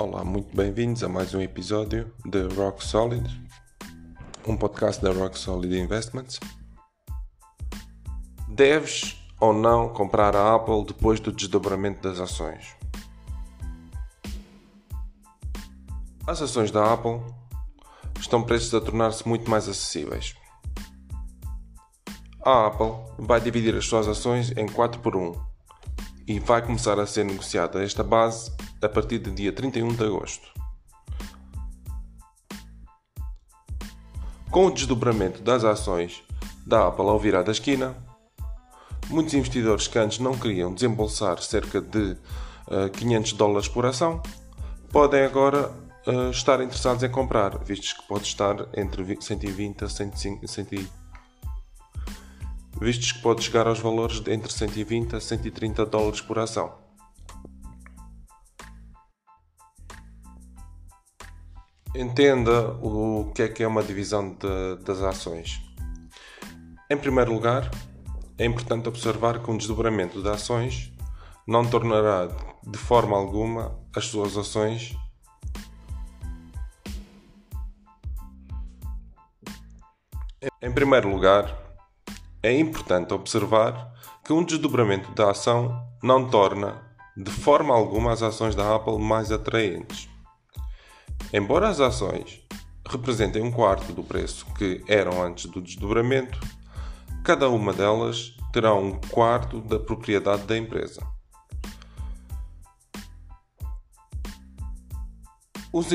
Olá, muito bem-vindos a mais um episódio de Rock Solid, um podcast da Rock Solid Investments. Deves ou não comprar a Apple depois do desdobramento das ações? As ações da Apple estão prestes a tornar-se muito mais acessíveis. A Apple vai dividir as suas ações em 4 por 1 e vai começar a ser negociada esta base a partir do dia 31 de agosto. Com o desdobramento das ações da Apple ao virar da esquina, muitos investidores que antes não queriam desembolsar cerca de uh, eh, 500 dólares por ação podem agora uh, estar interessados em comprar, vistos que pode estar entre 120 a 105, 100 vistos que pode chegar aos valores de entre 120 a 130 dólares por ação. Entenda o que é que é uma divisão de, das ações. Em primeiro lugar, é importante observar que um desdobramento de ações não tornará de forma alguma as suas ações Em primeiro lugar, é importante observar que um desdobramento da ação não torna, de forma alguma, as ações da Apple mais atraentes. Embora as ações representem um quarto do preço que eram antes do desdobramento, cada uma delas terá um quarto da propriedade da empresa. Os,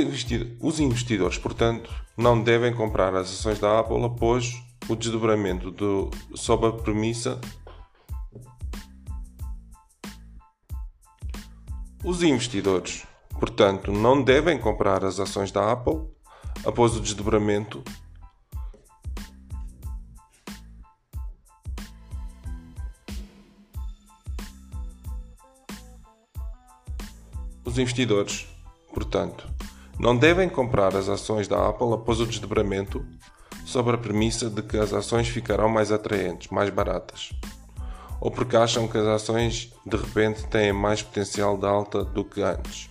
investidores, portanto, não devem comprar as ações da Apple após o desdobramento do, sob a premissa Os investidores, portanto, não devem comprar as ações da Apple após o desdobramento Os investidores, portanto, não devem comprar as ações da Apple após o desdobramento sobre a premissa de que as ações ficarão mais atraentes, mais baratas, ou porque acham que as ações de repente têm mais potencial de alta do que antes.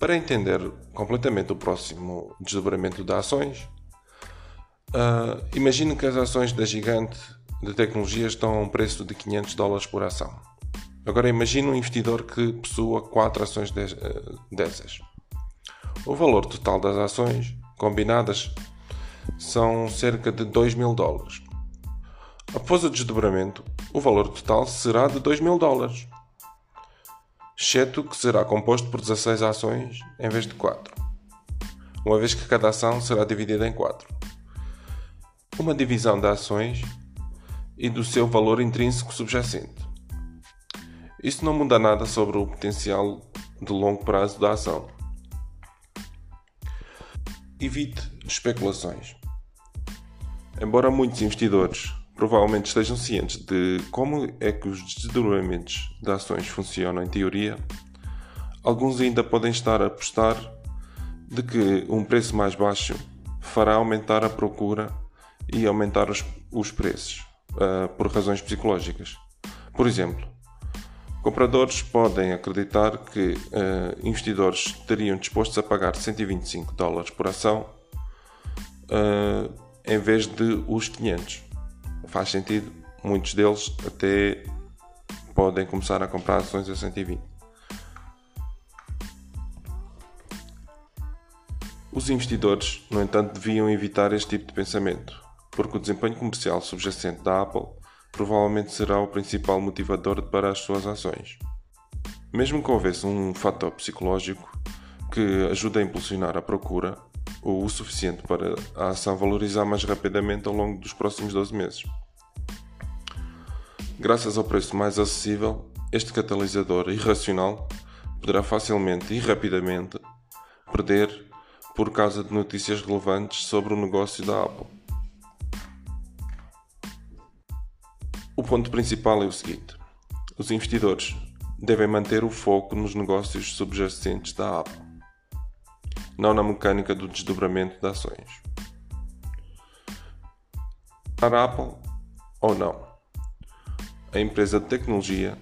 Para entender completamente o próximo desdobramento de ações, uh, imagine que as ações da gigante de tecnologia estão a um preço de 500 dólares por ação. Agora imagine um investidor que possua 4 ações ah, dessas. O valor total das ações combinadas são cerca de 2 mil dólares. Após o desdobramento, o valor total será de 2 mil dólares, exceto que será composto por 16 ações em vez de 4, uma vez que cada ação será dividida em 4. Uma divisão de ações e do seu valor intrínseco subjacente. Isso não muda nada sobre o potencial de longo prazo da ação. Evite especulações. Embora muitos investidores provavelmente estejam cientes de como é que os desdobramentos de ações funcionam em teoria, alguns ainda podem estar a apostar de que um preço mais baixo fará aumentar a procura e aumentar os, os preços uh, por razões psicológicas. Por exemplo, Compradores podem acreditar que uh, investidores estariam dispostos a pagar 125 dólares por ação uh, em vez de os 500. Faz sentido, muitos deles até podem começar a comprar ações a 120. Os investidores, no entanto, deviam evitar este tipo de pensamento, porque o desempenho comercial subjacente da Apple provavelmente será o principal motivador para as suas ações. Mesmo que houvesse um fator psicológico que ajude a impulsionar a procura, ou o suficiente para a ação valorizar mais rapidamente ao longo dos próximos 12 meses. Graças ao preço mais acessível, este catalisador irracional poderá facilmente e rapidamente perder por causa de notícias relevantes sobre o negócio da Apple. O ponto principal é o seguinte: os investidores devem manter o foco nos negócios subjacentes da Apple, não na mecânica do desdobramento de ações. A Apple ou não, a empresa de tecnologia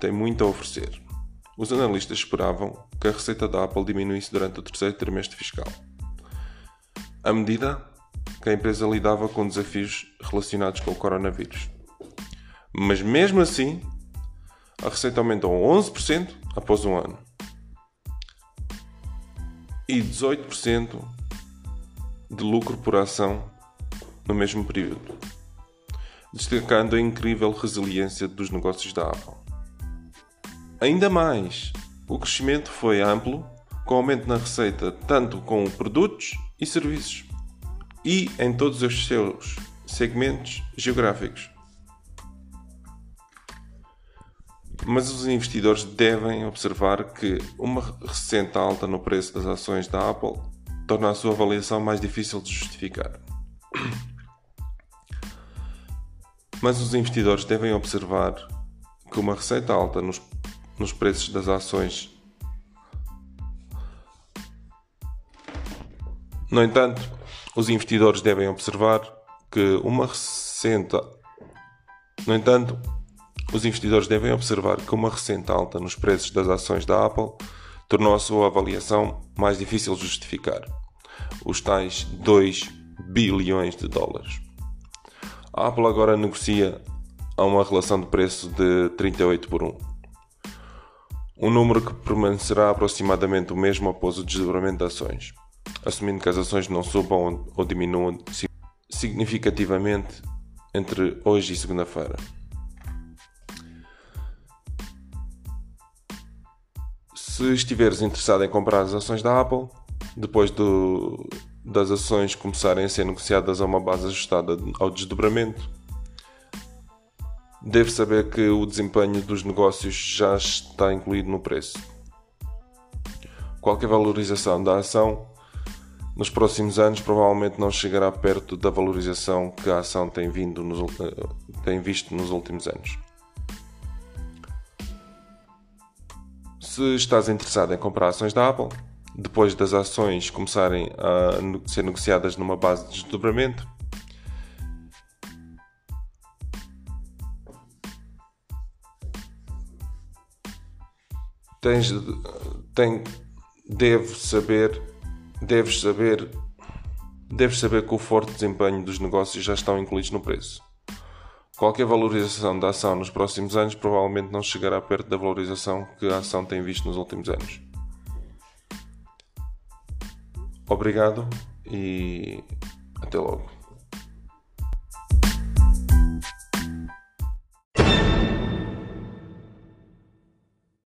tem muito a oferecer. Os analistas esperavam que a receita da Apple diminuísse durante o terceiro trimestre fiscal, à medida que a empresa lidava com desafios relacionados com o coronavírus. Mas mesmo assim, a receita aumentou 11% após um ano e 18% de lucro por ação no mesmo período, destacando a incrível resiliência dos negócios da Apple. Ainda mais, o crescimento foi amplo, com aumento na receita tanto com produtos e serviços e em todos os seus segmentos geográficos. Mas os investidores devem observar que uma recente alta no preço das ações da Apple torna a sua avaliação mais difícil de justificar. Mas os investidores devem observar que uma receita alta nos, nos preços das ações. No entanto, os investidores devem observar que uma recente. No entanto, os investidores devem observar que uma recente alta nos preços das ações da Apple tornou a sua avaliação mais difícil de justificar. Os tais 2 bilhões de dólares. A Apple agora negocia a uma relação de preço de 38 por 1. Um número que permanecerá aproximadamente o mesmo após o desdobramento de ações, assumindo que as ações não subam ou diminuam significativamente entre hoje e segunda-feira. Se estiveres interessado em comprar as ações da Apple, depois do, das ações começarem a ser negociadas a uma base ajustada ao desdobramento, deve saber que o desempenho dos negócios já está incluído no preço. Qualquer valorização da ação nos próximos anos provavelmente não chegará perto da valorização que a ação tem, vindo nos, eh, tem visto nos últimos anos. Se estás interessado em comprar ações da Apple, depois das ações começarem a ser negociadas numa base de desdobramento, tens, tem, deve saber, deves saber, deves saber que o forte desempenho dos negócios já estão incluídos no preço. Qualquer valorização da ação nos próximos anos provavelmente não chegará perto da valorização que a ação tem visto nos últimos anos. Obrigado e até logo.